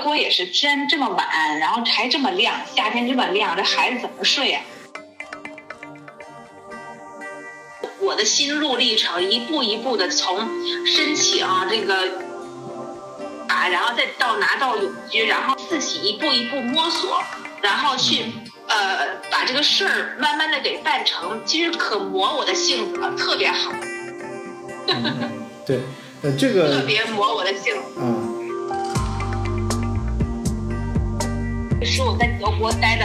德国也是天这么晚，然后还这么亮，夏天这么亮，这孩子怎么睡呀？我的心路历程，一步一步的从申请这个啊，然后再到拿到永居，然后自己一步一步摸索，然后去呃把这个事儿慢慢的给办成，其实可磨我的性子了，特别好。对，呃，这个特别磨我的性子。啊。是我在德国待的，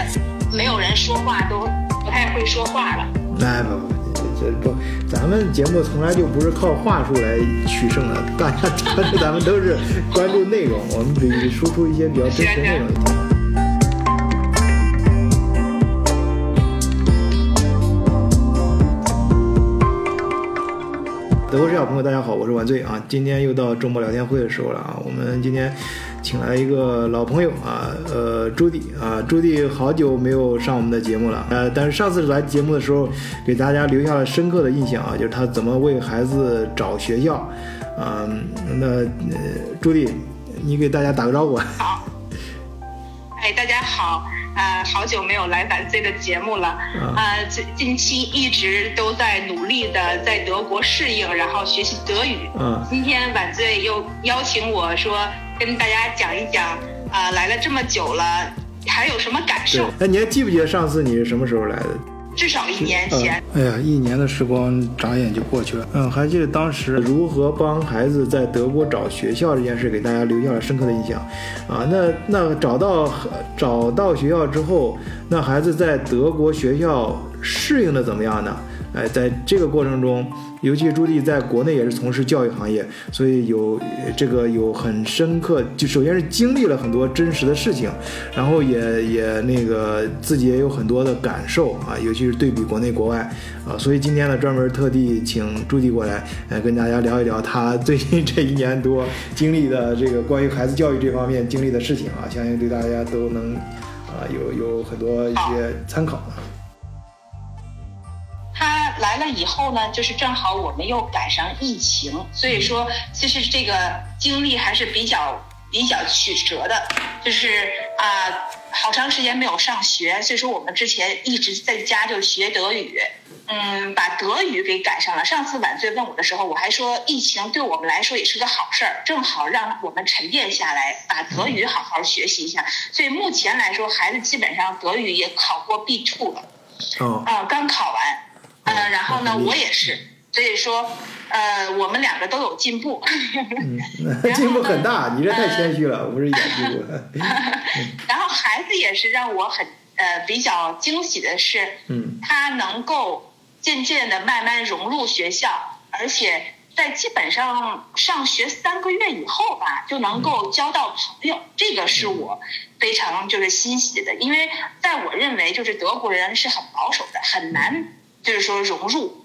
没有人说话，都不太会说话了。那不不，这不，咱们节目从来就不是靠话术来取胜的，大家咱们都是关注内容，我们比输出一些比较真实内容就行。德国视角朋友，大家好，我是晚醉啊。今天又到周末聊天会的时候了啊。我们今天请来一个老朋友啊，呃，朱迪啊，朱迪好久没有上我们的节目了，呃，但是上次来节目的时候，给大家留下了深刻的印象啊，就是他怎么为孩子找学校，嗯，那呃，朱迪，你给大家打个招呼。好，哎，大家好。啊，好久没有来晚醉的节目了。啊，近近期一直都在努力的在德国适应，然后学习德语。嗯，今天晚醉又邀请我说跟大家讲一讲，啊，来了这么久了，还有什么感受？哎，你还记不记得上次你是什么时候来的？至少一年前。哎呀，一年的时光眨眼就过去了。嗯，还记得当时如何帮孩子在德国找学校这件事，给大家留下了深刻的印象。啊，那那找到找到学校之后，那孩子在德国学校适应的怎么样呢？哎，在这个过程中。尤其朱棣在国内也是从事教育行业，所以有这个有很深刻，就首先是经历了很多真实的事情，然后也也那个自己也有很多的感受啊，尤其是对比国内国外啊，所以今天呢专门特地请朱棣过来，呃，跟大家聊一聊他最近这一年多经历的这个关于孩子教育这方面经历的事情啊，相信对大家都能啊有有很多一些参考啊。来了以后呢，就是正好我们又赶上疫情，所以说其实这个经历还是比较比较曲折的，就是啊，好长时间没有上学，所以说我们之前一直在家就学德语，嗯，把德语给赶上了。上次晚醉问我的时候，我还说疫情对我们来说也是个好事儿，正好让我们沉淀下来，把德语好好学习一下。所以目前来说，孩子基本上德语也考过 B two 了，哦，啊，刚考完。嗯，然后呢，我也是，所以说，呃，我们两个都有进步，进步很大。你这太谦虚了，不是演进步。然后孩子也是让我很呃比较惊喜的是，嗯，他能够渐渐的慢慢融入学校，而且在基本上上学三个月以后吧，就能够交到朋友，这个是我非常就是欣喜的，因为在我认为就是德国人是很保守的，很难。就是说融入，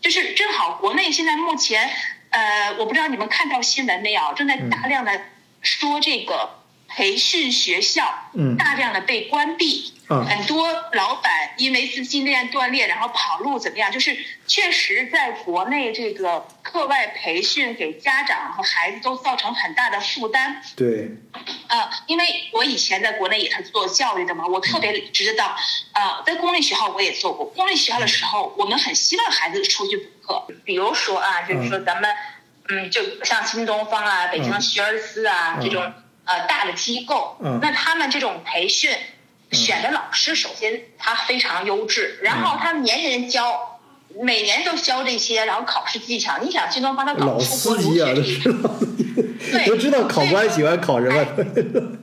就是正好国内现在目前，呃，我不知道你们看到新闻没有，正在大量的说这个培训学校，嗯，大量的被关闭。很多老板因为资金链断裂，然后跑路怎么样？就是确实在国内这个课外培训给家长和孩子都造成很大的负担。对。呃，因为我以前在国内也是做教育的嘛，我特别知道。呃，在公立学校我也做过。公立学校的时候，我们很希望孩子出去补课。比如说啊，就是说咱们，嗯，就像新东方啊、北京学而思啊这种呃大的机构，那他们这种培训。选的老师首先他非常优质，然后他年年教，每年都教这些，然后考试技巧。你想，新东方他搞出国留学这一对，都知道考官喜欢考什么。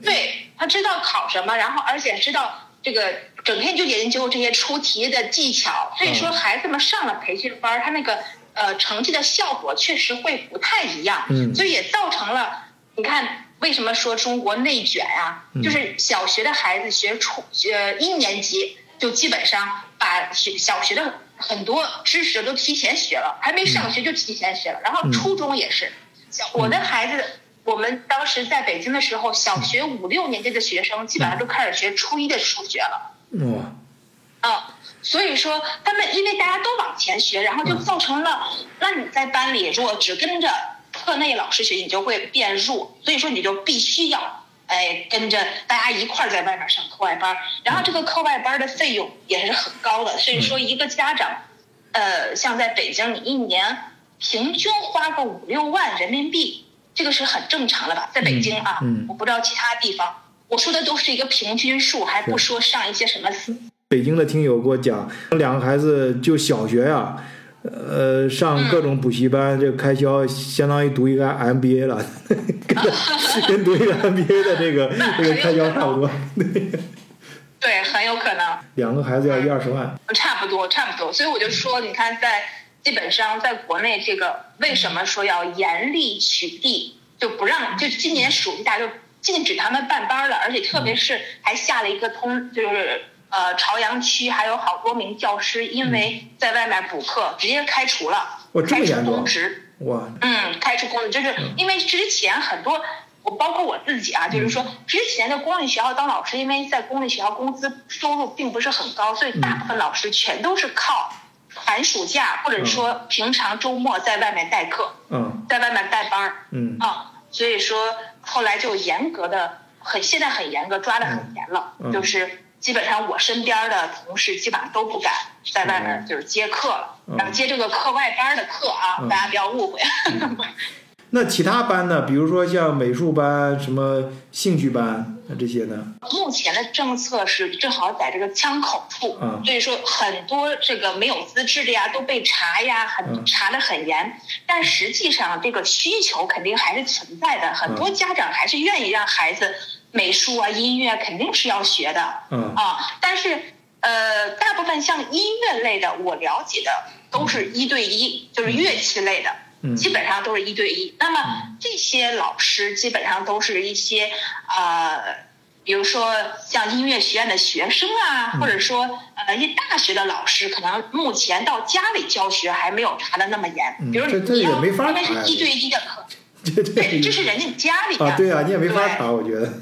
对他知道考什么，然后而且知道这个整天就研究这些出题的技巧。所以说，孩子们上了培训班，他那个呃成绩的效果确实会不太一样。嗯，所以也造成了你看。为什么说中国内卷啊？就是小学的孩子学初呃一年级就基本上把学小学的很多知识都提前学了，还没上学就提前学了。然后初中也是，小我的孩子，我们当时在北京的时候，小学五六年级的学生基本上都开始学初一的数学了。哇！嗯，所以说他们因为大家都往前学，然后就造成了，那你在班里如果只跟着。课内老师学习你就会变弱，所以说你就必须要哎，跟着大家一块儿在外面上课外班儿，然后这个课外班儿的费用也是很高的，所以说一个家长，呃，像在北京，你一年平均花个五六万人民币，这个是很正常的吧？在北京啊，嗯。嗯我不知道其他地方，我说的都是一个平均数，还不说上一些什么北京的听友给我讲，两个孩子就小学呀、呃，上各种补习班，这个开销相当于读一个 MBA 了，跟 跟读一个 MBA 的这个这个开销差不多。对，很有可能。两个孩子要一二十万，差不多，差不多。所以我就说，你看，在基本上在国内，这个为什么说要严厉取缔，就不让，就今年暑假就禁止他们办班了，而且特别是还下了一个通，就是呃朝阳区还有好多名教师因为在外面补课，直接开除了，开除公职。哇，嗯，开除公职，就是因为之前很多，我包括我自己啊，就是说之前的公立学校当老师，因为在公立学校工资收入并不是很高，所以大部分老师全都是靠寒暑假或者说平常周末在外面代课，嗯。在外面带班儿。嗯。啊，所以说后来就严格的很，现在很严格，抓的很严了，嗯。就是基本上我身边的同事基本上都不敢在外面就是接课了，嗯然后接这个课外班的课啊，嗯大家不要误会。那其他班呢？比如说像美术班、什么兴趣班那这些呢？目前的政策是正好在这个枪口处，嗯所以说很多这个没有资质的呀都被查呀，嗯很查的很严。但实际上这个需求肯定还是存在的，很多家长还是愿意让孩子美术啊、音乐肯定是要学的嗯啊。但是呃，大部分像音乐类的，我了解的都是一对一，就是乐器类的。嗯基本上都是一对一。那么这些老师基本上都是一些呃，比如说像音乐学院的学生啊，嗯或者说呃一大学的老师，可能目前到家里教学还没有查的那么严。嗯比如你要因为是一对一的课，这对，这是人家家里的啊，对啊，你也没法对查，我觉得。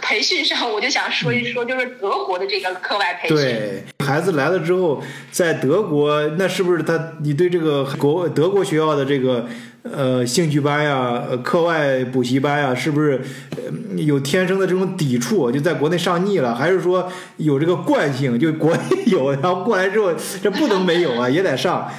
培训上，我就想说一说，就是德国的这个课外培训。对孩子来了之后，在德国，那是不是他你对这个国德国学校的这个呃兴趣班呀、呃课外补习班呀，是不是呃有天生的这种抵触，就在国内上腻了，还是说有这个惯性，就国内有，然后过来之后这不能没有啊，也得上。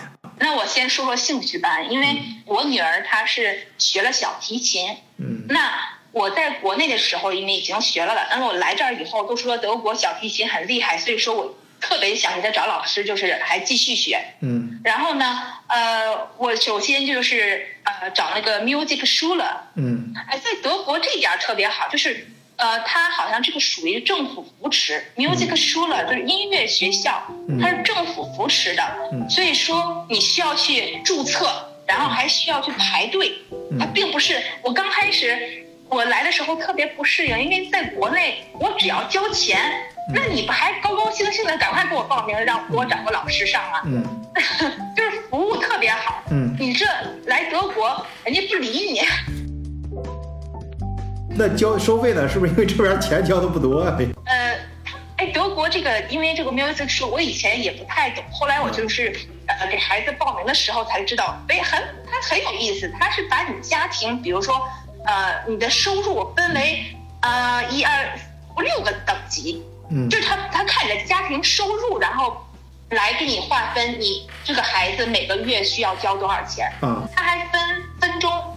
那我先说说兴趣班，因为我女儿她是学了小提琴，嗯。那我在国内的时候，因为已经学了了，但是我来这儿以后都说德国小提琴很厉害，所以说我特别想给她找老师，就是还继续学。嗯。然后呢，呃，我首先就是呃找那个 Music Schule，嗯。哎，在德国这点儿特别好，就是呃，它好像这个属于政府扶持，music schule 就是音乐学校，它是政府扶持的，嗯。所以说你需要去注册，然后还需要去排队，它并不是我刚开始我来的时候特别不适应，因为在国内我只要交钱，那你不还高高兴兴的赶快给我报名，让我找个老师上啊？嗯。就是服务特别好，嗯，你这来德国人家不理你。那交收费呢？是不是因为这边钱交的不多啊？呃，哎，德国这个，因为这个 music school，我以前也不太懂，后来我就是呃给孩子报名的时候才知道，哎，很它很有意思，它是把你家庭，比如说呃你的收入分为呃一二五六个等级，嗯就是他他看你的家庭收入，然后来给你划分你这个孩子每个月需要交多少钱。啊它还分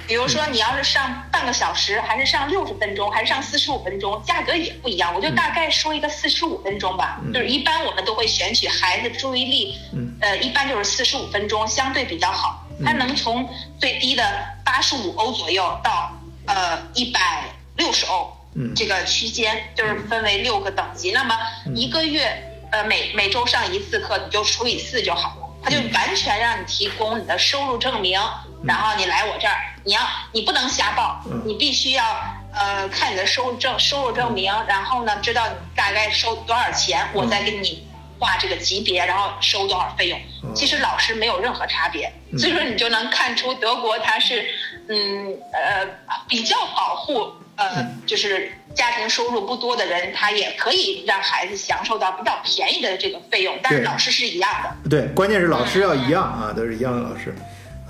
比如说你要是上半个小时，还是上六十分钟，还是上四十五分钟，价格也不一样。我就大概说一个四十五分钟吧，就是一般我们都会选取孩子注意力，嗯呃，一般就是四十五分钟，相对比较好。它能从最低的八十五欧左右到呃一百六十欧，嗯这个区间就是分为六个等级。那么一个月呃每每周上一次课，你就除以四就好了。它就完全让你提供你的收入证明，然后你来我这儿，你要你不能瞎报嗯，你必须要呃看你的收入证收入证明，然后呢知道你大概收多少钱，我再给你划这个级别，然后收多少费用。其实老师没有任何差别，所以说你就能看出德国它是嗯呃比较保护呃就是家庭收入不多的人，他也可以让孩子享受到比较便宜的这个费用，但是老师是一样的。对，关键是老师要一样啊，都是一样的老师。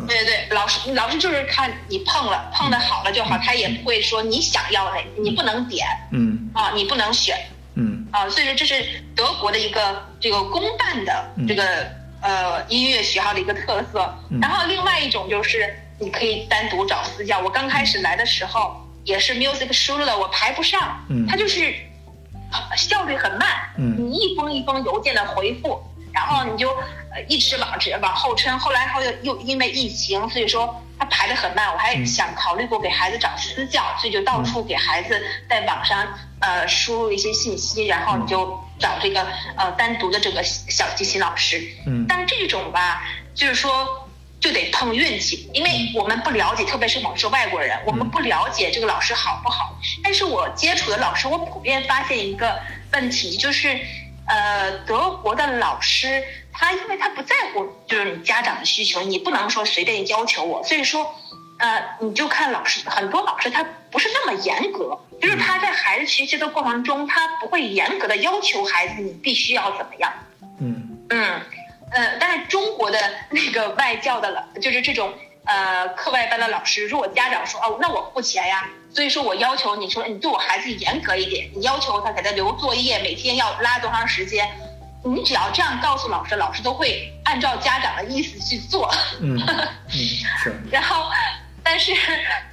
对对对，老师老师就是看你碰了，碰的好了就好，他也不会说你想要哪，你不能点嗯。啊，你不能选嗯。啊，所以说这是德国的一个这个公办的这个呃音乐学校的一个特色。然后另外一种就是你可以单独找私教。我刚开始来的时候也是 music schooler，我排不上，嗯。他就是呃效率很慢，嗯。你一封一封邮件的回复，然后你就呃一直往直往后撑。后来后又又因为疫情，所以说他排的很慢。我还想考虑过给孩子找私教，所以就到处给孩子在网上呃输入一些信息，然后你就找这个呃单独的这个小提琴老师。嗯但这种吧，就是说。就得碰运气，因为我们不了解，特别是我们是外国人，我们不了解这个老师好不好。但是我接触的老师，我普遍发现一个问题，就是，呃，德国的老师他因为他不在乎就是你家长的需求，你不能说随便要求我，所以说，呃，你就看老师，很多老师他不是那么严格，就是他在孩子学习的过程中，他不会严格的要求孩子你必须要怎么样。嗯嗯，呃，但是中国的 那个外教的老，就是这种呃课外班的老师，如果家长说哦，那我付钱呀，所以说我要求你说你对我孩子严格一点，你要求他给他留作业，每天要拉多长时间，你只要这样告诉老师，老师都会按照家长的意思去做。嗯嗯 是 然后，但是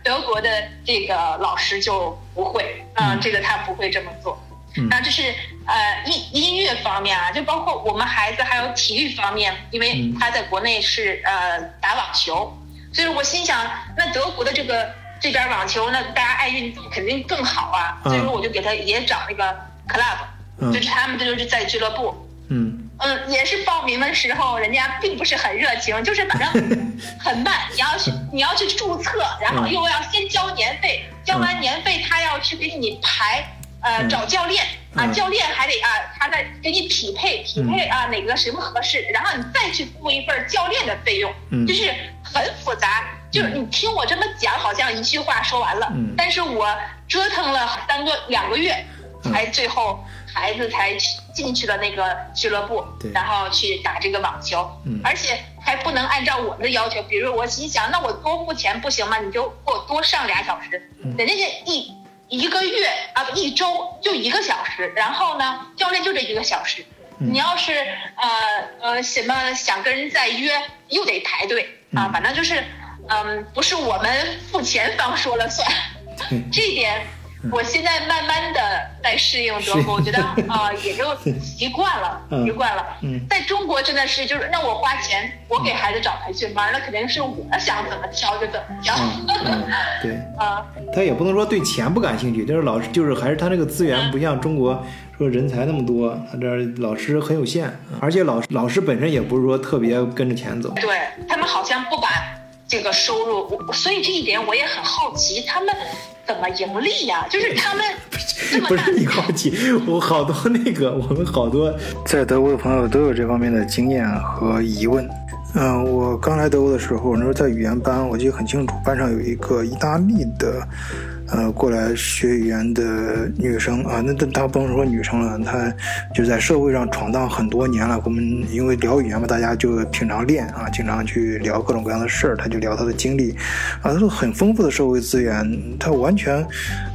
德国的这个老师就不会，嗯，这个他不会这么做。嗯那这是呃音音乐方面啊，就包括我们孩子还有体育方面，因为嗯他在国内是呃打网球，所以我心想，那德国的这个这边网球，那大家爱运动肯定更好啊，嗯。所以说我就给他也找那个 club，、嗯。就是他们这就是在俱乐部，嗯。嗯，也是报名的时候，人家并不是很热情，就是反正 很慢。你要去，你要去注册，然后又要先交年费，交完年费他要去给你排，呃，嗯。找教练啊，嗯。教练还得啊，他再给你匹配匹配啊，哪个什么合适，然后你再去付一份教练的费用，嗯。就是很复杂。就是你听我这么讲，好像一句话说完了，嗯。但是我折腾了三个两个月，才最后孩子才进去了那个俱乐部对，然后去打这个网球，嗯。而且还不能按照我们的要求，比如我心想，那我多付钱不行吗？你就给我多上俩小时，嗯。人家这一一个月啊不一周就一个小时，然后呢，教练就这一个小时。嗯。你要是呃呃什么想跟人再约，又得排队啊，嗯反正就是嗯，不是我们付钱方说了算。这一点，我现在慢慢的在适应德国，我觉得 啊、也就习惯了，嗯习惯了。嗯在中国真的是就是，那我花钱，我给孩子找培训班，那肯定是我想怎么挑就怎么挑。嗯嗯对。啊，他也不能说对钱不感兴趣，就是老师就是还是他那个资源不像中国说人才那么多，他这老师很有限，而且老师老师本身也不是说特别跟着钱走。对他们好像不把这个收入，我所以这一点我也很好奇，他们怎么盈利呀、就是他们 这么大不是你好奇，我好多那个我们好多在德国的朋友都有这方面的经验和疑问。嗯、我刚来德国的时候，那时候在语言班，我记得很清楚，班上有一个意大利的，呃，过来学语言的女生啊，那那她不能说女生了，她就在社会上闯荡很多年了。我们因为聊语言嘛，大家就平常练啊，经常去聊各种各样的事儿，她就聊她的经历，啊，她说很丰富的社会资源，她完全，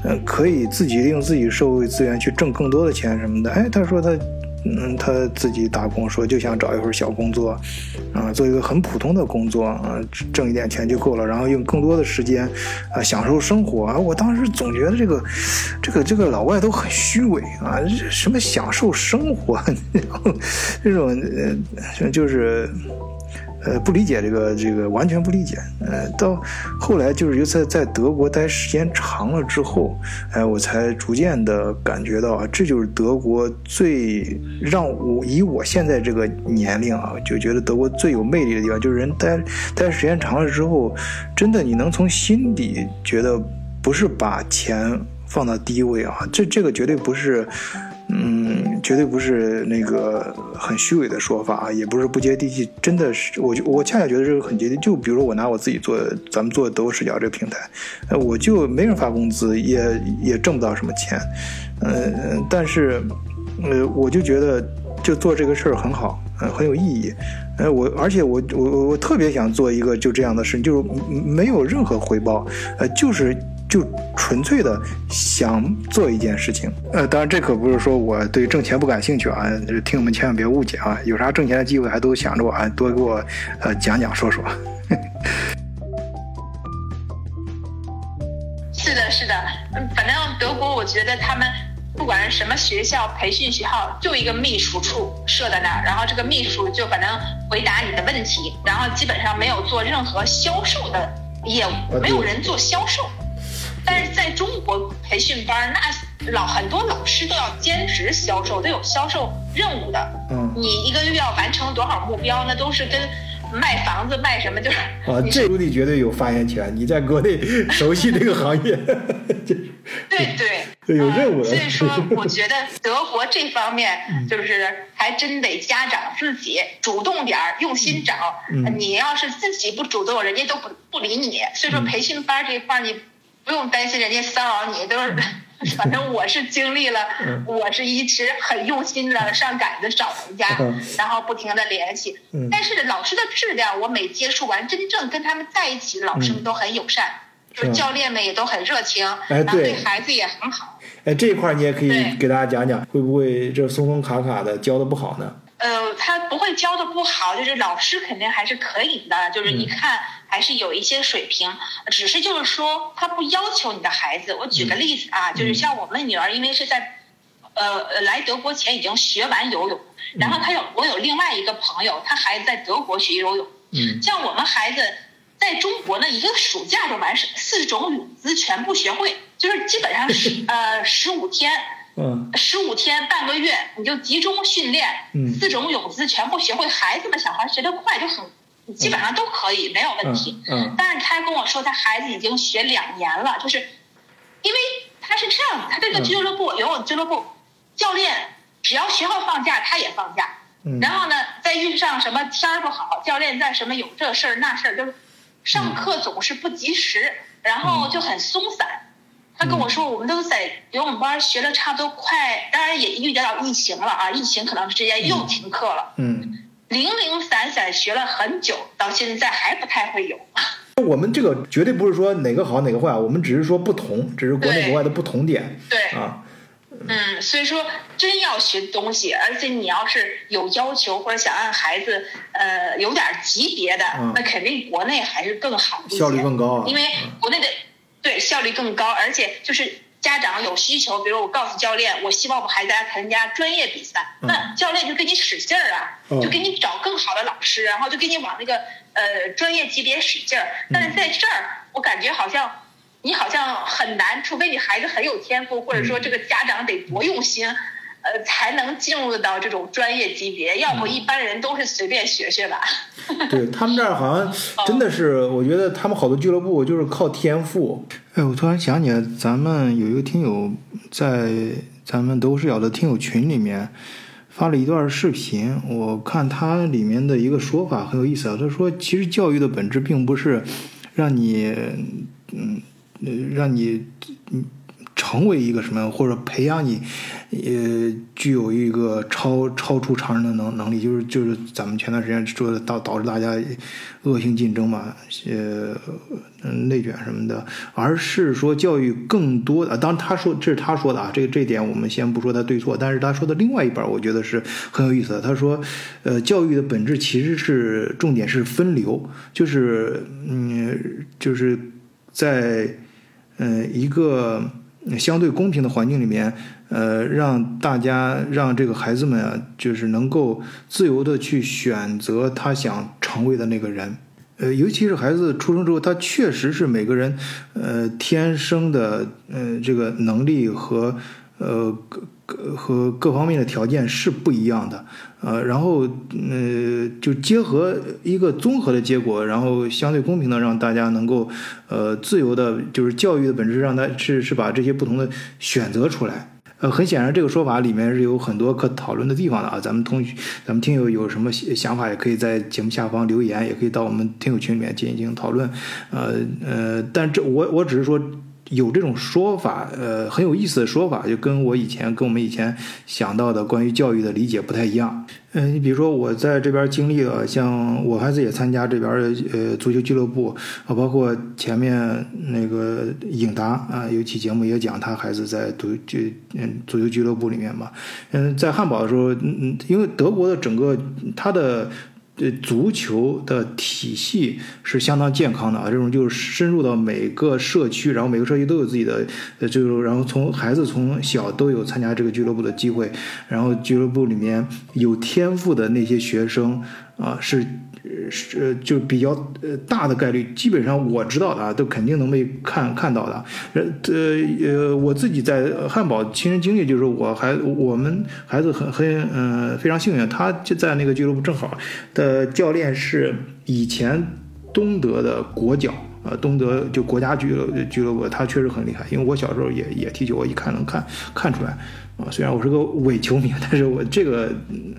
呃，可以自己利用自己社会资源去挣更多的钱什么的。哎，她说她。嗯，他自己打工说就想找一份小工作，啊，做一个很普通的工作，啊，挣一点钱就够了，然后用更多的时间，啊，享受生活。啊，我当时总觉得这个，这个这个老外都很虚伪啊，什么享受生活，这种呃，就是。呃，不理解这个这个，完全不理解。呃，到后来就是在在德国待时间长了之后，哎、我才逐渐的感觉到啊，这就是德国最让我以我现在这个年龄啊，就觉得德国最有魅力的地方，就是人待待时间长了之后，真的你能从心底觉得不是把钱放到第一位啊，这这个绝对不是。绝对不是那个很虚伪的说法啊，也不是不接地气，真的是，我就我恰恰觉得这个很接地气。就比如说我拿我自己做，咱们做德国视角这个平台，呃，我就没人发工资，也也挣不到什么钱，呃，但是，呃，我就觉得就做这个事儿很好，呃，很有意义。呃，我而且我我我特别想做一个就这样的事，就是没有任何回报，呃，就是就纯粹的想做一件事情。呃，当然这可不是说我对挣钱不感兴趣啊，听友们千万别误解啊，有啥挣钱的机会还都想着我，啊，多给我呃讲讲说说。是的，是的，反正德国我觉得他们。不管什么学校、培训学校，就一个秘书处设在那儿，然后这个秘书就反正回答你的问题，然后基本上没有做任何销售的业务，没有人做销售。但是在中国培训班，那老很多老师都要兼职销售，都有销售任务的。嗯，你一个月要完成多少目标，那都是跟卖房子卖什么就是。啊，这书弟绝对有发言权，你在国内熟悉这个行业。对对。有任务所以说，我觉得德国这方面就是还真得家长自己主动点儿，用心找。你要是自己不主动，人家都不不理你。所以说，培训班这一块你不用担心人家骚扰你，都是 反正我是经历了，我是一直很用心的上赶着找人家，然后不停的联系。但是老师的质量，我每接触完，真正跟他们在一起，老师们都很友善，就是教练们也都很热情，然后对。孩子也很好。哎，这一块你也可以给大家讲讲，会不会这松松卡卡的教的不好呢？呃，他不会教的不好，就是老师肯定还是可以的，就是你看还是有一些水平，只是就是说他不要求你的孩子。我举个例子啊，就是像我们女儿，因为是在呃来德国前已经学完游泳，然后他有我有另外一个朋友，他孩子在德国学游泳，嗯，像我们孩子。在中国呢，一个暑假就完事，四种泳姿全部学会，就是基本上十 呃十五天，嗯，十五天半个月你就集中训练，嗯，四种泳姿全部学会。孩子们小孩学得快就很，基本上都可以没有问题。嗯，但是他跟我说他孩子已经学两年了，就是因为他是这样，他这个俱乐部游泳俱乐部教练只要学校放假他也放假，嗯，然后呢再遇上什么天儿不好，教练在什么有这事儿那事儿就是。上课总是不及时，然后就很松散。他跟我说，我们都在游泳班学了差不多快，当然也遇见到疫情了啊，疫情可能直接又停课了。嗯，零零散散学了很久，到现在还不太会游。我们这个绝对不是说哪个好哪个坏，我们只是说不同，只是国内国外的不同点。对啊。嗯，所以说真要学东西，而且你要是有要求或者想让孩子呃有点级别的，那肯定国内还是更好一些，效率更高。因为国内的对效率更高，而且就是家长有需求，比如我告诉教练，我希望我孩子来参加专业比赛，那教练就给你使劲儿啊，就给你找更好的老师，然后就给你往那个呃专业级别使劲儿。但是在这儿，我感觉好像。你好像很难，除非你孩子很有天赋，或者说这个家长得多用心，呃，才能进入到这种专业级别。要不一般人都是随便学学吧。对他们这儿好像真的是，我觉得他们好多俱乐部就是靠天赋。哎，我突然想起来，咱们有一个听友在咱们都是要的听友群里面发了一段视频，我看他里面的一个说法很有意思啊。他说，其实教育的本质并不是让你，嗯。呃，让你嗯成为一个什么，或者培养你，呃，具有一个超超出常人的能能力，就是就是咱们前段时间说的导导致大家恶性竞争嘛，呃，内卷什么的，而是说教育更多的，当他说这是他说的啊，这这点我们先不说他对错，但是他说的另外一半，我觉得是很有意思的。他说，呃，教育的本质其实是重点是分流，就是嗯，就是在。嗯，一个相对公平的环境里面，呃，让大家让这个孩子们啊，就是能够自由的去选择他想成为的那个人。呃，尤其是孩子出生之后，他确实是每个人呃天生的呃这个能力和呃各和各方面的条件是不一样的。呃，然后呃，就结合一个综合的结果，然后相对公平的让大家能够呃自由的，就是教育的本质，让他是是把这些不同的选择出来。呃，很显然这个说法里面是有很多可讨论的地方的啊。咱们同咱们听友有什么想法，也可以在节目下方留言，也可以到我们听友群里面进行讨论。呃呃，但这我我只是说。有这种说法，呃，很有意思的说法，就跟我以前跟我们以前想到的关于教育的理解不太一样。嗯，你比如说我在这边经历了，像我孩子也参加这边的呃足球俱乐部啊，包括前面那个颖达啊，有期节目也讲他孩子在足就嗯足球俱乐部里面嘛。嗯，在汉堡的时候，嗯嗯，因为德国的整个它的。对足球的体系是相当健康的啊，这种就是深入到每个社区，然后每个社区都有自己的呃，就是然后从孩子从小都有参加这个俱乐部的机会，然后俱乐部里面有天赋的那些学生啊是。是就比较呃大的概率，基本上我知道的啊，都肯定能被看看到的。呃呃，我自己在汉堡亲身经历，就是我还我们孩子很很嗯非常幸运，他就在那个俱乐部正好的教练是以前东德的国脚。呃，东德就国家俱乐俱乐部，他确实很厉害。因为我小时候也也踢球，我一看能看看出来。啊，虽然我是个 伪球迷，但是我这个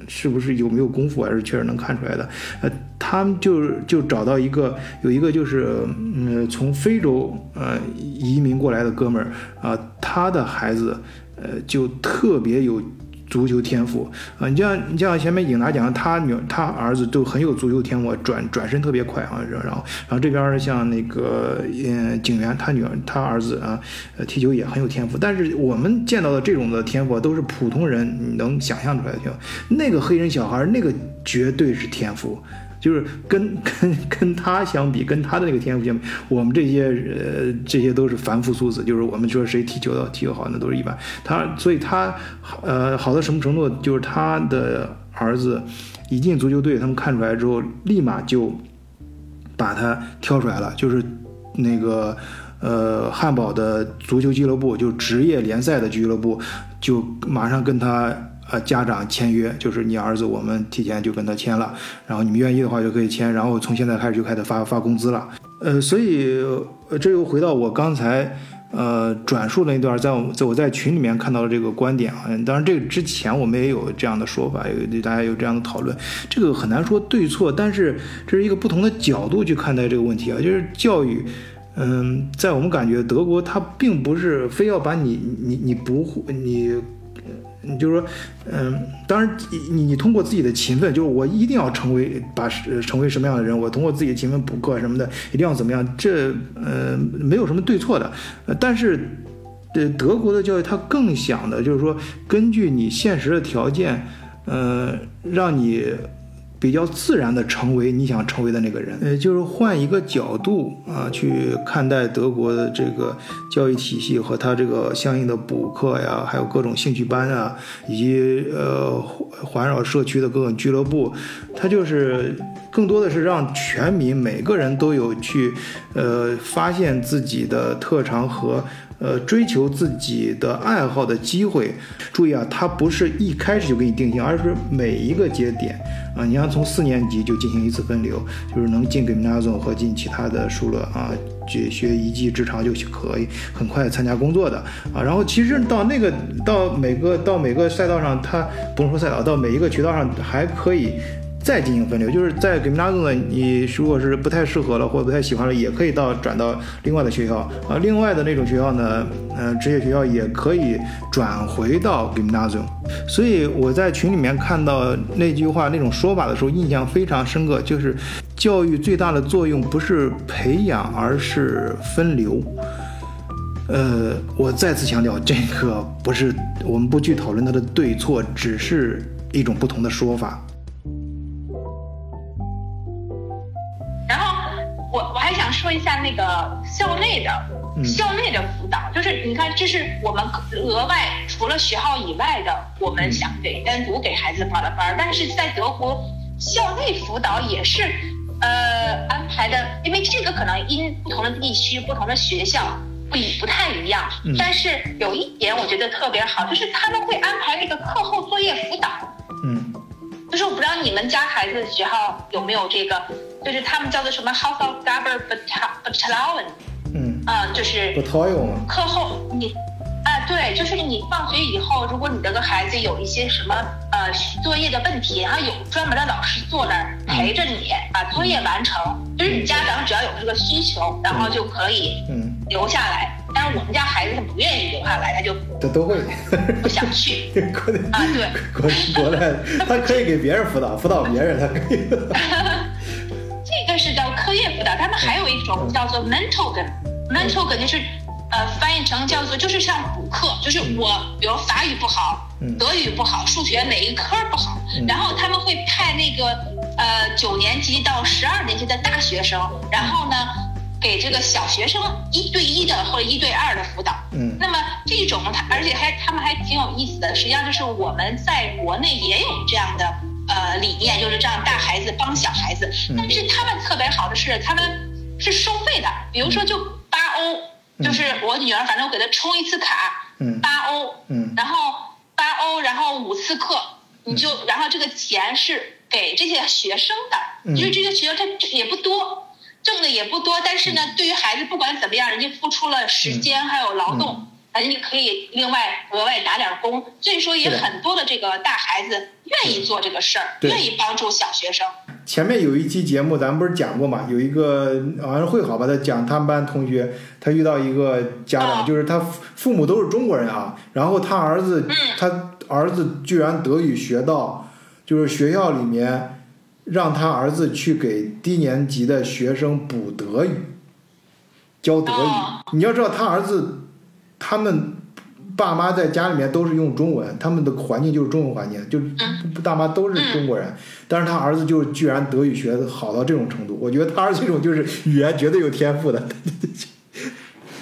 是不是有没有功夫，还是确实能看出来的。呃，他们就就找到一个有一个就是嗯，从非洲呃移民过来的哥们儿啊，他的孩子呃就特别有。足球天赋啊，你像你像前面颖达讲，他女他儿子都很有足球天赋，转转身特别快啊，然后然后这边像那个嗯警员，他女儿他儿子啊，呃踢球也很有天赋，但是我们见到的这种的天赋都是普通人能想象出来的天赋，那个黑人小孩那个绝对是天赋。就是跟 跟跟他相比，跟他的那个天赋相比，我们这些呃这些都是凡夫俗子。就是我们说谁踢球的踢球好，那都是一般。他所以他呃好到什么程度？就是他的儿子一进足球队，他们看出来之后，立马就把他挑出来了。就是那个呃汉堡的足球俱乐部，就职业联赛的俱乐部，就马上跟他。呃，家长签约就是你儿子，我们提前就跟他签了，然后你们愿意的话就可以签，然后从现在开始就开始发发工资了。呃，所以这又回到我刚才呃转述那段，在我在我在群里面看到的这个观点啊。当然，这个之前我们也有这样的说法，有大家有这样的讨论，这个很难说对错，但是这是一个不同的角度去看待这个问题啊。就是教育，嗯，在我们感觉德国，它并不是非要把你你你不会你。你就是说，嗯，当然，你你通过自己的勤奋，就是我一定要成为把成为什么样的人，我通过自己的勤奋补课什么的，一定要怎么样，这呃没有什么对错的，呃，但是，呃，德国的教育他更想的就是说，根据你现实的条件，呃，让你。比较自然的成为你想成为的那个人，呃，就是换一个角度啊去看待德国的这个教育体系和它这个相应的补课呀，还有各种兴趣班啊，以及呃环绕社区的各种俱乐部，它就是更多的是让全民每个人都有去呃发现自己的特长和。呃，追求自己的爱好的机会，注意啊，它不是一开始就给你定性，而是每一个节点啊，你要从四年级就进行一次分流，就是能进 gymnasium 和进其他的书了啊，学学一技之长就可以很快参加工作的啊，然后其实到那个到每个到每个赛道上，它不用说赛道，到每一个渠道上还可以。再进行分流，就是在给米拉 o 呢，你如果是不太适合了或者不太喜欢了，也可以到转到另外的学校啊。另外的那种学校呢，呃，职业学校也可以转回到给米拉 o 所以我在群里面看到那句话那种说法的时候，印象非常深刻，就是教育最大的作用不是培养，而是分流。呃，我再次强调，这个不是我们不去讨论它的对错，只是一种不同的说法。说一下那个校内的校内的辅导，就是你看，这是我们额外除了学校以外的，我们想给单独给孩子报的班。但是在德国，校内辅导也是呃安排的，因为这个可能因不同的地区、不同的学校不一不太一样。但是有一点我觉得特别好，就是他们会安排那个课后作业辅导。嗯，就是我不知道你们家孩子学校有没有这个。就是他们叫做什么 House of Gaber Battalion，嗯，啊，就是课后你，啊，对，就是你放学以后，如果你这个孩子有一些什么呃作业的问题，然后有专门的老师坐那儿陪着你把作业完成，就是你家长只要有这个需求，然后就可以嗯。留下来但是我们家孩子他不愿意留下来，他就 这都会。不想去。啊。对，国国内他可以给别人辅导，辅导别人他可以。种叫做 mental 跟 mental 跟就是呃翻译成叫做就是像补课，就是我比如法语不好，德语不好，数学哪一科不好，然后他们会派那个呃九年级到十二年级的大学生，然后呢。给这个小学生一对一的或者一对二的辅导，嗯，那么这种他而且还他们还挺有意思的，实际上就是我们在国内也有这样的呃理念，就是这样大孩子帮小孩子，但是他们特别好的是他们是收费的，比如说就八欧，就是我女儿反正我给她充一次卡，嗯，八欧，嗯，然后八欧，然后五次课，你就然后这个钱是给这些学生的，就是这些学生他也不多。挣的也不多，但是呢，对于孩子不管怎么样，人家付出了时间还有劳动，人家可以另外额外打点工。所以说，也很多的这个大孩子愿意做这个事儿，愿意帮助小学生。前面有一期节目，咱们不是讲过嘛？有一个好像是会好吧？他讲他们班同学，他遇到一个家长，就是他父母都是中国人啊，然后他儿子，他儿子居然德语学到，就是学校里面。让他儿子去给低年级的学生补德语，教德语。你要知道，他儿子他们爸妈在家里面都是用中文，他们的环境就是中文环境，就大妈都是中国人。但是他儿子就居然德语学的好到这种程度，我觉得他儿子这种就是语言绝对有天赋的。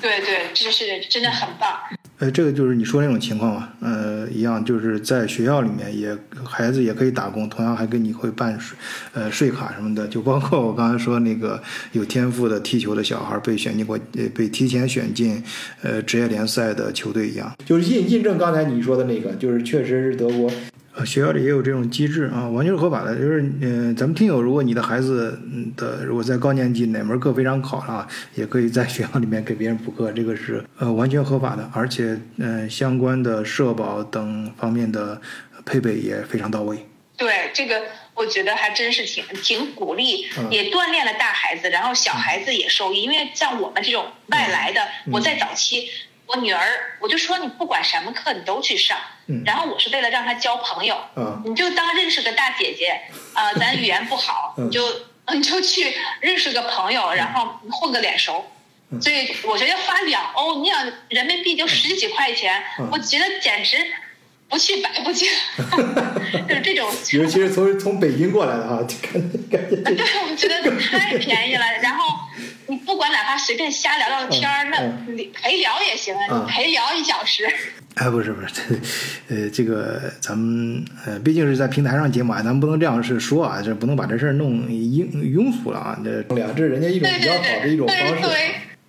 对对，这是真的很棒。呃，这个就是你说那种情况嘛，呃，一样，就是在学校里面也孩子也可以打工，同样还跟你会办税，呃，税卡什么的，就包括我刚才说那个有天赋的踢球的小孩被选进国，呃，被提前选进呃职业联赛的球队一样，就是印印证刚才你说的那个，就是确实是德国。呃，学校里也有这种机制啊，完全是合法的。就是，嗯，咱们听友，如果你的孩子的如果在高年级哪门课非常好啊，也可以在学校里面给别人补课，这个是呃完全合法的，而且嗯相关的社保等方面的配备也非常到位。对，这个我觉得还真是挺挺鼓励，也锻炼了大孩子，然后小孩子也受益。因为像我们这种外来的，我在早期。我女儿，我就说你不管什么课你都去上，然后我是为了让她交朋友，你就当认识个大姐姐，啊，咱语言不好，你就你就去认识个朋友，然后混个脸熟，所以我觉得花两欧，你想人民币就十几块钱，我觉得简直不去白不去，就是这种。尤其是从从北京过来的哈，感 觉感觉。对，我觉得太便宜了，然后。你不管哪怕随便瞎聊聊天儿，那陪聊也行啊，你陪聊一小时。哎，不是不是，呃，这个咱们呃，毕竟是在平台上节目啊，咱们不能这样是说啊，这不能把这事儿弄庸庸俗了啊，这这是人家一种比较好的一种方式。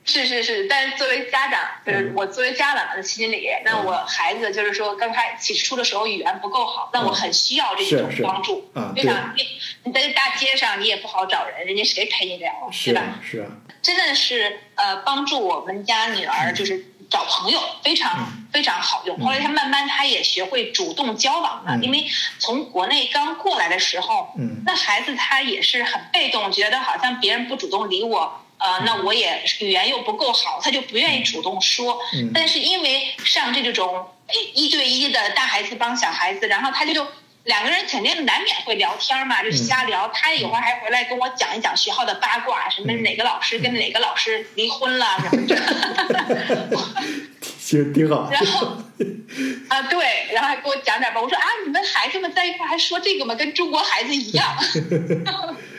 是是是，但是作为家长，就是我作为家长的心理，那我孩子就是说刚开起初的时候语言不够好，那我很需要这种帮助。就像你你在大街上你也不好找人，人家谁陪你聊，是吧？是啊。真的是呃，帮助我们家女儿就是找朋友非常非常好用。后来她慢慢她也学会主动交往了，因为从国内刚过来的时候，那孩子他也是很被动，觉得好像别人不主动理我。呃，那我也语言又不够好，他就不愿意主动说。但是因为上这种一对一的大孩子帮小孩子，然后他就两个人肯定难免会聊天嘛，就瞎聊。他有会儿还回来跟我讲一讲学校的八卦，什么哪个老师跟哪个老师离婚了什么的。其实挺好。然后啊，对，然后还给我讲点吧。我说啊，你们孩子们在一块还说这个吗？跟中国孩子一样。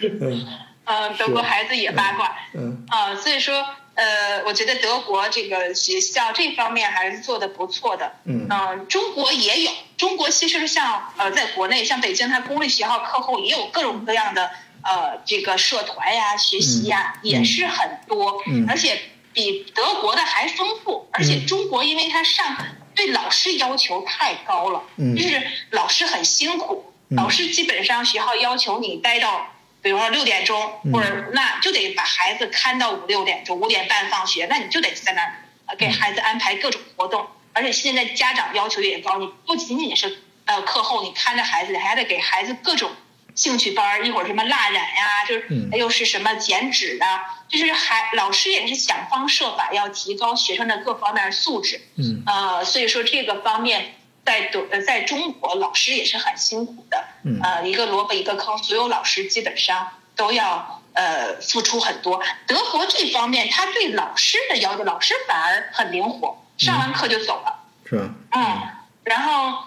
嗯，德国孩子也八卦，嗯啊，所以说，呃，我觉得德国这个学校这方面还是做的不错的，嗯嗯，中国也有，中国其实像呃，在国内像北京，它公立学校课后也有各种各样的呃这个社团呀、学习呀，也是很多，而且比德国的还丰富，而且中国因为它上对老师要求太高了，嗯，就是老师很辛苦，老师基本上学校要求你待到。比如说六点钟，或者那就得把孩子看到五六点钟，五点半放学，那你就得在那儿给孩子安排各种活动。而且现在家长要求也高，你不仅仅是呃课后你看着孩子，你还得给孩子各种兴趣班儿，一会儿什么蜡染呀，就是又是什么剪纸啊，就是还老师也是想方设法要提高学生的各方面素质。嗯，呃，所以说这个方面在德呃在中国老师也是很辛苦的。嗯，呃，一个萝卜一个坑，所有老师基本上都要呃付出很多。德国这方面他对老师的要求，老师反而很灵活，上完课就走了。是吧？嗯，然后。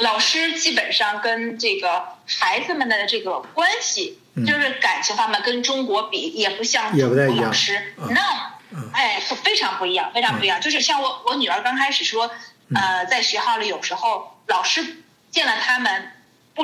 老师基本上跟这个孩子们的这个关系，就是感情方面跟中国比也不像中国老师那，哎，非常不一样，非常不一样。就是像我我女儿刚开始说，呃，在学校里有时候老师见了他们，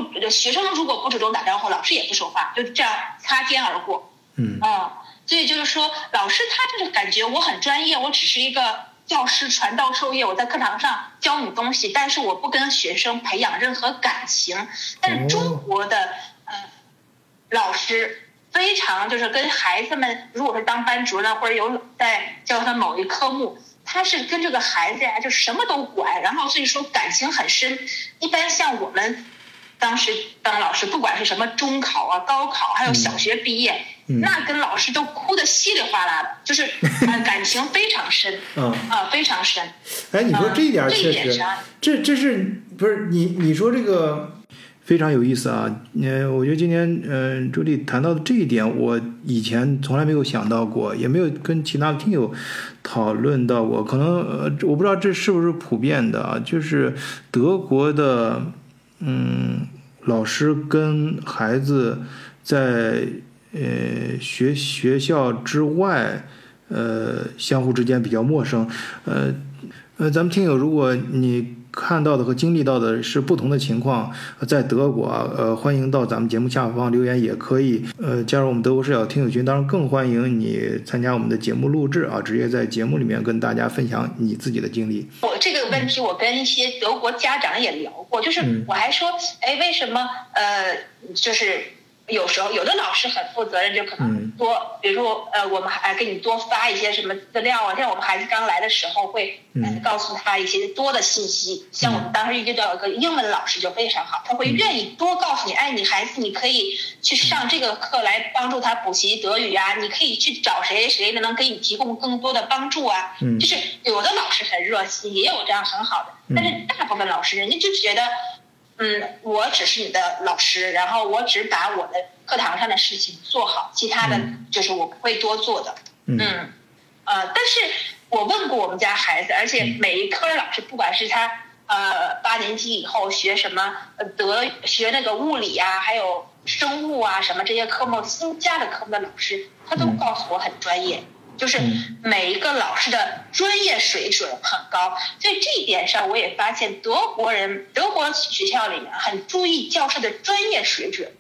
不学生如果不主动打招呼，老师也不说话，就这样擦肩而过。嗯，啊所以就是说，老师他就是感觉我很专业，我只是一个。教师传道授业，我在课堂上教你东西，但是我不跟学生培养任何感情。但是中国的呃老师非常就是跟孩子们，如果是当班主任或者有在教他某一科目，他是跟这个孩子呀就什么都管，然后所以说感情很深。一般像我们当时当老师，不管是什么中考啊、高考，还有小学毕业。那跟老师都哭得稀里哗啦的，就是 感情非常深，啊，非常深。哎，你说这一点确实，这这是不是你你说这个非常有意思啊？嗯，我觉得今天嗯朱莉谈到的这一点，我以前从来没有想到过，也没有跟其他的听友讨论到过。可能呃，我不知道这是不是普遍的啊？就是德国的嗯老师跟孩子在。呃，学学校之外，呃，相互之间比较陌生，呃，呃，咱们听友，如果你看到的和经历到的是不同的情况，在德国啊，呃，欢迎到咱们节目下方留言，也可以，呃，加入我们德国视角听友群，当然更欢迎你参加我们的节目录制啊，直接在节目里面跟大家分享你自己的经历。我这个问题，我跟一些德国家长也聊过，就是我还说，哎，为什么，呃，就是。有时候有的老师很负责任，就可能多，比如说呃，我们还给你多发一些什么资料啊。像我们孩子刚来的时候，会告诉他一些多的信息。像我们当时遇到一个英文老师就非常好，他会愿意多告诉你，哎，你孩子你可以去上这个课来帮助他补习德语啊，你可以去找谁谁的能给你提供更多的帮助啊。就是有的老师很热心，也有这样很好的，但是大部分老师人家就觉得。嗯，我只是你的老师，然后我只把我的课堂上的事情做好，其他的就是我不会多做的。嗯，呃，但是我问过我们家孩子，而且每一科老师，不管是他呃八年级以后学什么德学那个物理啊，还有生物啊什么这些科目新加的科目的老师，他都告诉我很专业。就是每一个老师的专业水准很高，所以这一点上我也发现德国人德国学校里面很注意教师的专业水准，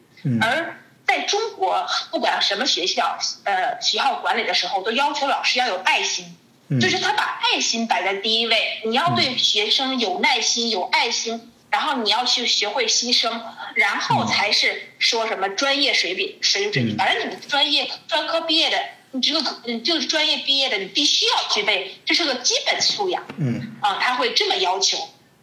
而在中国不管什么学校，呃，学校管理的时候都要求老师要有爱心，就是他把爱心摆在第一位，你要对学生有耐心有爱心，然后你要去学会牺牲，然后才是说什么专业水平水准，反正你们专业专科毕业的。你这个你，这个专业毕业的，你必须要具备，这是个基本素养。嗯，啊，他会这么要求，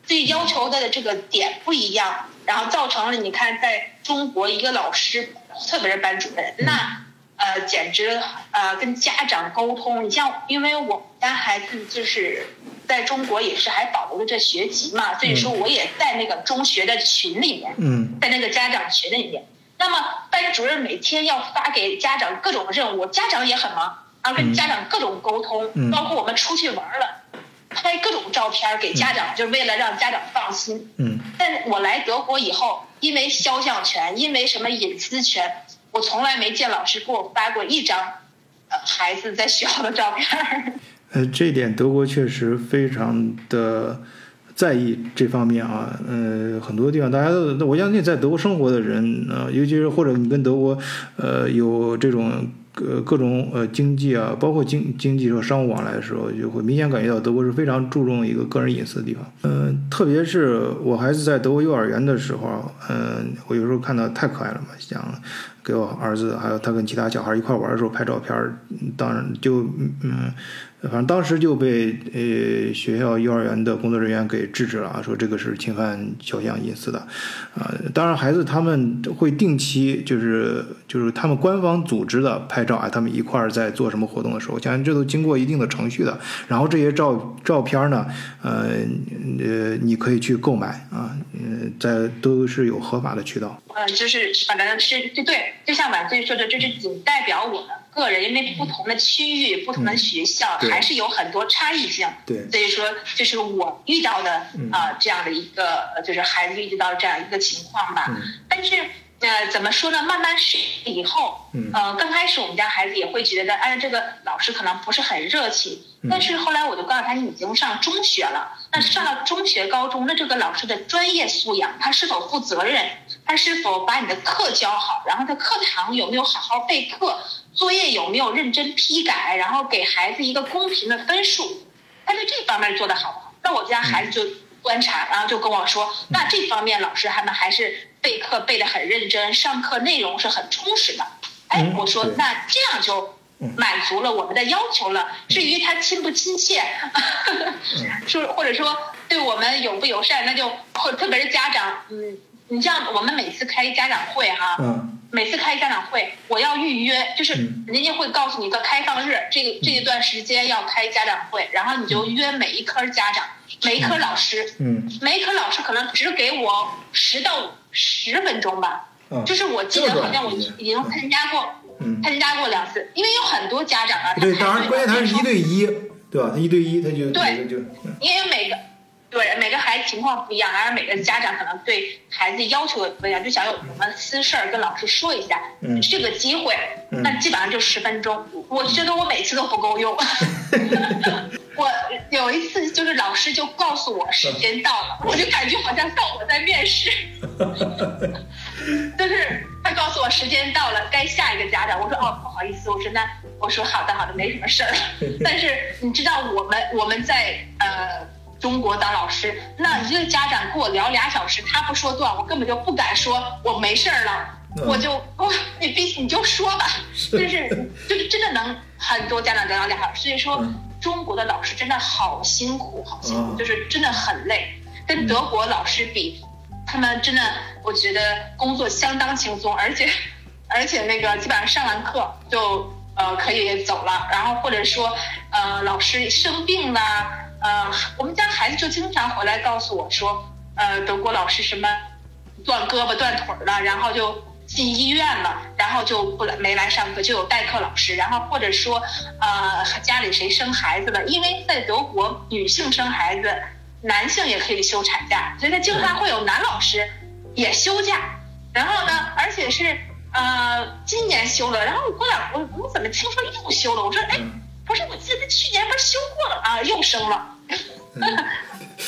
所以要求的这个点不一样，然后造成了你看，在中国一个老师，特别是班主任，那呃，简直呃，跟家长沟通，你像，因为我们家孩子就是在中国也是还保留着这学籍嘛，所以说我也在那个中学的群里面，嗯，在那个家长群里面。那么班主任每天要发给家长各种任务，家长也很忙，然后跟家长各种沟通，包括我们出去玩了，拍各种照片给家长，就是为了让家长放心。嗯。但我来德国以后，因为肖像权，因为什么隐私权，我从来没见老师给我发过一张，呃，孩子在学校的照片。呃，这点德国确实非常的。在意这方面啊，呃，很多地方大家都，我相信在德国生活的人啊，尤其是或者你跟德国，呃，有这种呃各种呃经济啊，包括经经济和商务往来的时候，就会明显感觉到德国是非常注重一个个人隐私的地方。嗯，特别是我孩子在德国幼儿园的时候，嗯，我有时候看到太可爱了嘛，想给我儿子还有他跟其他小孩一块玩的时候拍照片，当然就嗯。反正当时就被呃学校幼儿园的工作人员给制止了啊，说这个是侵犯肖像隐私的，啊，当然孩子他们会定期就是就是他们官方组织的拍照啊，他们一块儿在做什么活动的时候，像这都经过一定的程序的，然后这些照照片呢，呃呃，你可以去购买啊，呃，在都是有合法的渠道。嗯，就是反正是就对，就像晚醉说的，这是仅代表我们个人，因为不同的区域、不同的学校对。还是有很多差异性。对。所以说这是我遇到的嗯。啊、这样的一个，呃就是孩子遇到这样一个情况吧。嗯。但是呃，怎么说呢？慢慢适应以后，嗯。呃，刚开始我们家孩子也会觉得，哎，这个老师可能不是很热情。嗯。但是后来我就告诉他，你已经上中学了，那上了中学、高中，那这个老师的专业素养，他是否负责任，他是否把你的课教好，然后在课堂有没有好好备课，作业有没有认真批改，然后给孩子一个公平的分数，他在这方面做得好不好？那我家孩子就观察，然后就跟我说，那这方面老师他们还是备课备得很认真，上课内容是很充实的。哎嗯，我说对那这样就满足了我们的要求了。至于他亲不亲切，说 或者说对我们友不友善，那就或特别是家长，嗯，你像我们每次开家长会哈，嗯。每次开家长会，我要预约，就是嗯。人家会告诉你一个开放日，这个这一段时间要开家长会，然后你就约每一科家长，每一科老师，嗯。每一科老师可能只给我十到十分钟吧，嗯，就是我记得好像我已经参加过，嗯。参加过两次，因为有很多家长啊，他对，排当然关键他是一对一，对吧？他一对一，他就对就嗯因为每个对每个孩子情况不一样，而每个家长可能对孩子要求也不一样，就想有什么私事儿跟老师说一下，嗯这个机会，嗯那基本上就十分钟，我觉得我每次都不够用。我有一次就是老师就告诉我时间到了，我就感觉好像到我在面试。就是他告诉我时间到了，该下一个家长。我说哦，不好意思，我说那我说好的好的，没什么事儿。但是你知道我们我们在呃中国当老师，那一个家长跟我聊俩小时，他不说断，我根本就不敢说我没事儿了。嗯。我就哇，你必须你就说吧，就是就是真的能很多家长聊俩小时，所以说嗯。中国的老师真的好辛苦，好辛苦，嗯。就是真的很累，跟德国老师比，他们真的我觉得工作相当轻松，而且 而且那个基本上上完课就呃可以走了，然后或者说呃老师生病啦，呃我们家孩子就经常回来告诉我说，呃德国老师什么断胳膊断腿了，然后就进医院了，然后就不来没来上课，就有代课老师，然后或者说呃家里谁生孩子了，因为在德国女性生孩子，男性也可以休产假，所以他经常会有男老师也休假，然后呢，而且是呃今年休了，然后我过两我我怎么听说又休了？我说哎，不是，我记得他去年不是修过了啊，又升了。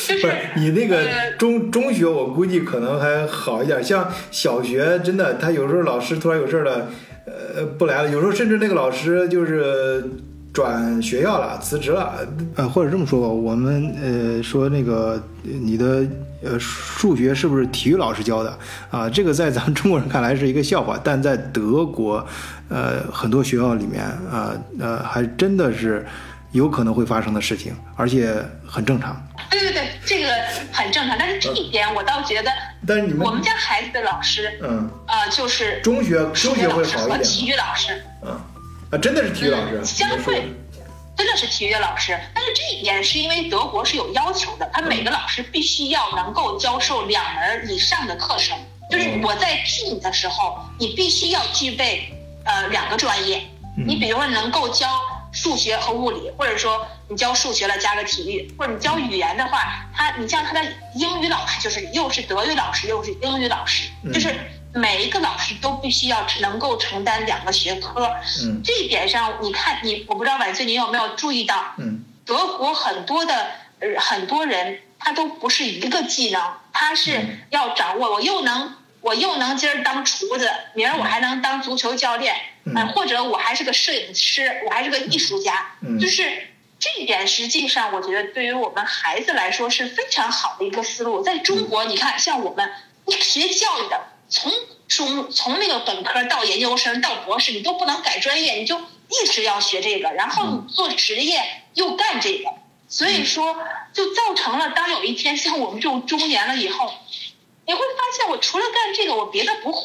就不是你那个呃中中学，我估计可能还好一点。像小学，真的，他有时候老师突然有事了，呃，不来了。有时候甚至那个老师就是转学校了，辞职了。呃，或者这么说吧，我们呃说那个你的呃数学是不是体育老师教的啊？这个在咱们中国人看来是一个笑话，但在德国，呃，很多学校里面啊呃还真的是有可能会发生的事情，而且很正常。对对对，这个很正常，但是这一点我倒觉得，但是你们我们家孩子的老师，嗯。呃，就是中学数学中学会老师和好一点体育老师，嗯啊，真的是体育老师，嗯相对真的是体育老师。但是这一点是因为德国是有要求的，他每个老师必须要能够教授两门以上的课程，就是我在聘你的时候，你必须要具备呃两个专业。你比如说能够教数学和物理，或者说你教数学了加个体育，或者你教语言的话，他你像他的英语老师就是又是德语老师又是英语老师，就是每一个老师都必须要能够承担两个学科。嗯。这一点上，你看你，我不知道晚醉你有没有注意到，嗯。德国很多的呃很多人他都不是一个技能，他是嗯。要掌握，我又能我又能今儿当厨子，明儿我还能当足球教练，嗯。呃或者我还是个摄影师，我还是个艺术家，嗯。就是这一点，实际上我觉得对于我们孩子来说是非常好的一个思路。在中国，你看像我们，你学教育的，从中从那个本科到研究生到博士，你都不能改专业，你就一直要学这个，然后你做职业又干这个，所以说就造成了当有一天像我们这种中年了以后，你会发现我除了干这个，我别的不会。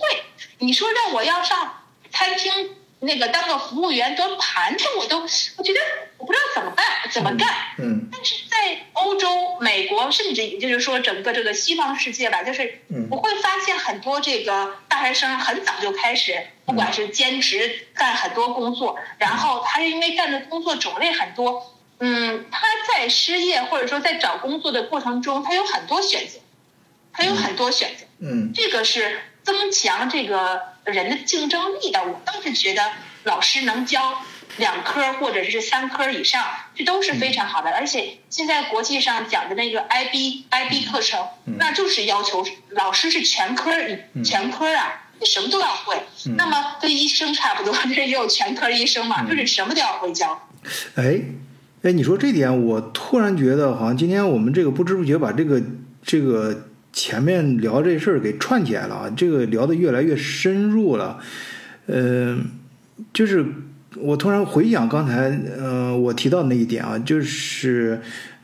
你说让我要上餐厅那个当个服务员端盘子，我都我觉得我不知道怎么办怎么干。嗯但是在欧洲、美国，甚至也就是说整个这个西方世界吧，就是嗯我会发现很多这个大学生很早就开始，不管是兼职干很多工作，然后他是因为干的工作种类很多，嗯，他在失业或者说在找工作的过程中，他有很多选择，他有很多选择。嗯这个是增强这个人的竞争力的。我倒是觉得老师能教两科或者是三科以上，这都是非常好的。而且现在国际上讲的那个 IB IB 课程，那就是要求老师是全科全科啊，你什么都要会。那么跟医生差不多，这也有全科医生嘛，就是什么都要会教。哎，哎，你说这点，我突然觉得好像今天我们这个不知不觉把这个这个前面聊这事儿给串起来了啊，这个聊得越来越深入了。嗯、就是我突然回想刚才，呃，我提到那一点啊，就是。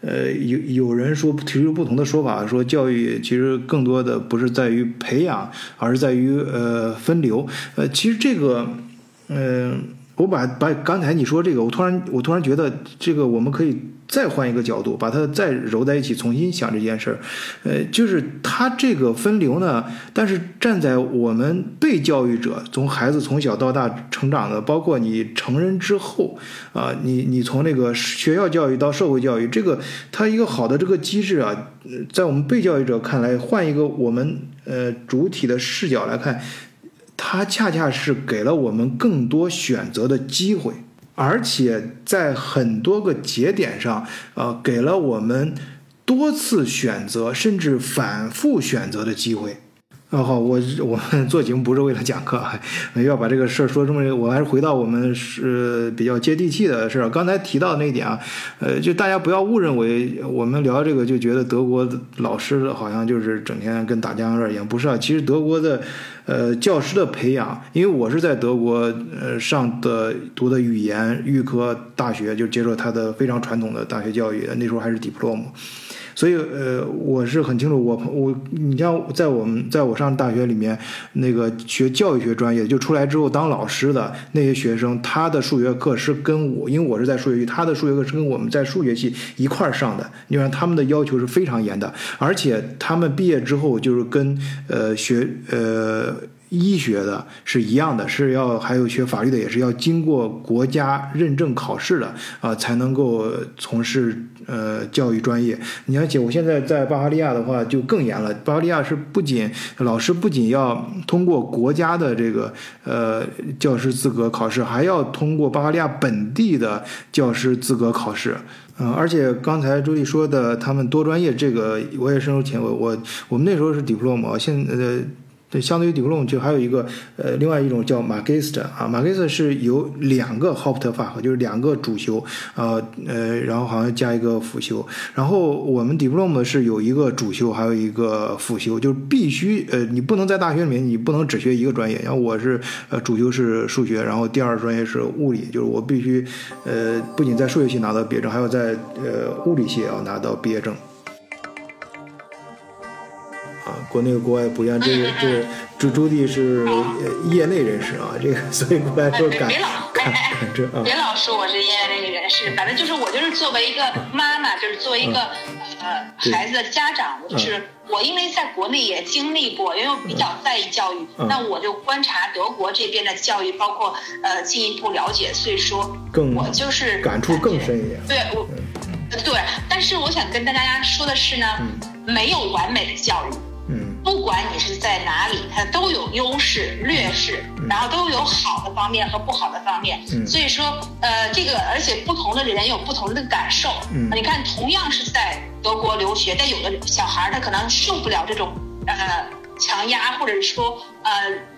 呃，有有人说提出不同的说法，说教育其实更多的不是在于培养，而是在于呃分流。呃，其实这个，嗯、我把把刚才你说这个，我突然我突然觉得这个我们可以再换一个角度，把它再揉在一起，重新想这件事儿。呃，就是它这个分流呢，但是站在我们被教育者，从孩子从小到大成长的，包括你成人之后啊、你你从那个学校教育到社会教育，这个它一个好的这个机制啊，在我们被教育者看来，换一个我们呃主体的视角来看，它恰恰是给了我们更多选择的机会，而且在很多个节点上，呃，给了我们多次选择甚至反复选择的机会。啊，好，我我们做节目不是为了讲课，要把这个事儿说这么，我还是回到我们是比较接地气的事儿。刚才提到那一点啊，呃，就大家不要误认为我们聊这个就觉得德国老师好像就是整天跟打酱油一样，不是啊。其实德国的呃教师的培养，因为我是在德国呃上的读的语言预科大学，就接受他的非常传统的大学教育，那时候还是 diploma。所以，呃，我是很清楚，我我你像在我们在我上大学里面，那个学教育学专业，就出来之后当老师的那些学生，他的数学课是跟我，因为我是在数学系，他的数学课是跟我们在数学系一块儿上的，你看他们的要求是非常严的，而且他们毕业之后就是跟呃学呃。医学的是一样的，是要还有学法律的也是要经过国家认证考试的啊、才能够从事呃教育专业。你而且我现在在巴伐利亚的话就更严了，巴伐利亚是不仅老师不仅要通过国家的这个呃教师资格考试，还要通过巴伐利亚本地的教师资格考试。嗯，而且刚才朱莉说的他们多专业这个，我也深有体会。我我们那时候是 diploma，现呃。对，相对于 diploma 就还有一个呃，另外一种叫 magister 啊，magister 是有两个 Hauptfach，就是两个主修，呃呃，然后好像加一个辅修。然后我们 diploma 是有一个主修，还有一个辅修，就是必须呃，你不能在大学里面你不能只学一个专业。然后我是呃主修是数学，然后第二专业是物理，就是我必须呃不仅在数学系拿到毕业证，还要在呃物理系也要拿到毕业证。国内国外不一样，这个这个朱朱棣是呃业内人士啊，这个所以过来说感别老感感这啊，别老说我是业内人士，反正就是我就是作为一个妈妈，就是作为一个呃孩子的家长，我就是我因为在国内也经历过，因为我比较在意教育，嗯那我就观察德国这边的教育，包括呃进一步了解，所以说更我就是感触更深一点。对我，呃对，但是我想跟大家说的是呢，没有完美的教育。嗯不管你是在哪里，它都有优势、劣势，然后都有好的方面和不好的方面。嗯所以说，呃，这个而且不同的人有不同的感受。嗯你看，同样是在德国留学，但有的小孩他可能受不了这种呃强压，或者是说呃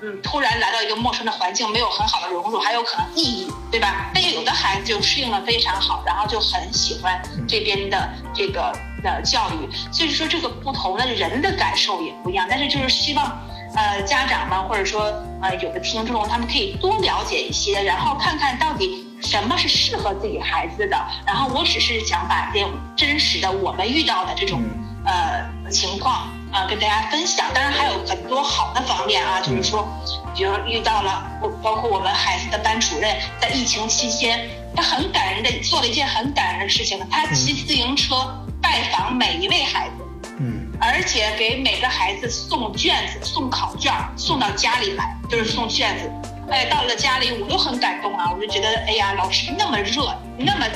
嗯突然来到一个陌生的环境，没有很好的融入，还有可能抑郁，对吧？但有的孩子就适应的非常好，然后就很喜欢这边的这个呃教育。所以说，这个不同的人的感受也不一样，但是就是希望。呃，家长们或者说呃有的听众，他们可以多了解一些，然后看看到底什么是适合自己孩子的。然后我只是想把这真实的我们遇到的这种呃情况啊跟大家分享。当然还有很多好的方面啊，就是说，比如遇到了，包括我们孩子的班主任在疫情期间，他很感人的做了一件很感人的事情，他骑自行车拜访每一位孩子。嗯，而且给每个孩子送卷子、送考卷，送到家里来，就是送卷子。哎，到了家里我都很感动啊，我就觉得，哎呀，老师那么热，那么，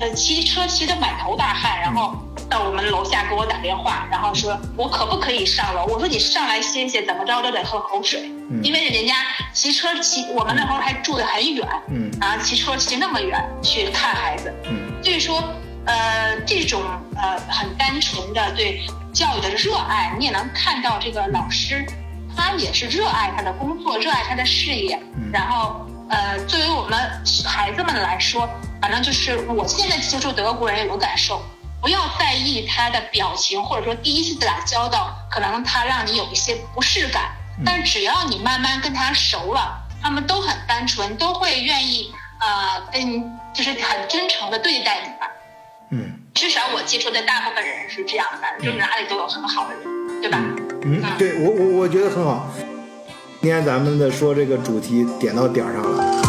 呃，骑车骑得满头大汗，然后到我们楼下给我打电话，然后说我可不可以上楼？我说你上来歇歇，怎么着都得喝口水，因为人家骑车骑，我们那会儿还住得很远，嗯，然后骑车骑那么远去看孩子，嗯，所以说。呃，这种呃很单纯的对教育的热爱，你也能看到这个老师，他也是热爱他的工作，热爱他的事业。然后呃，作为我们孩子们来说，反正就是我现在接触德国人有个感受，不要在意他的表情，或者说第一次打交道，可能他让你有一些不适感。但只要你慢慢跟他熟了，他们都很单纯，都会愿意呃跟就是很真诚的对待你吧。嗯，至少我接触的大部分人是这样的，就是哪里都有很好的人，对吧？嗯，对我我我觉得很好。今天咱们的说这个主题点到点儿上了，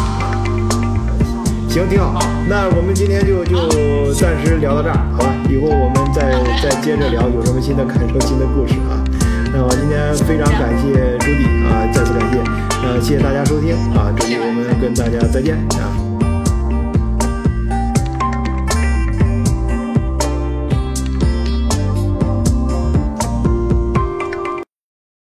行，挺好。那我们今天就就暂时聊到这儿，好吧？以后我们再再接着聊，有什么新的感受、新的故事啊？那我今天非常感谢朱迪啊，再次感谢，呃，谢谢大家收听啊，朱迪我们跟大家再见啊。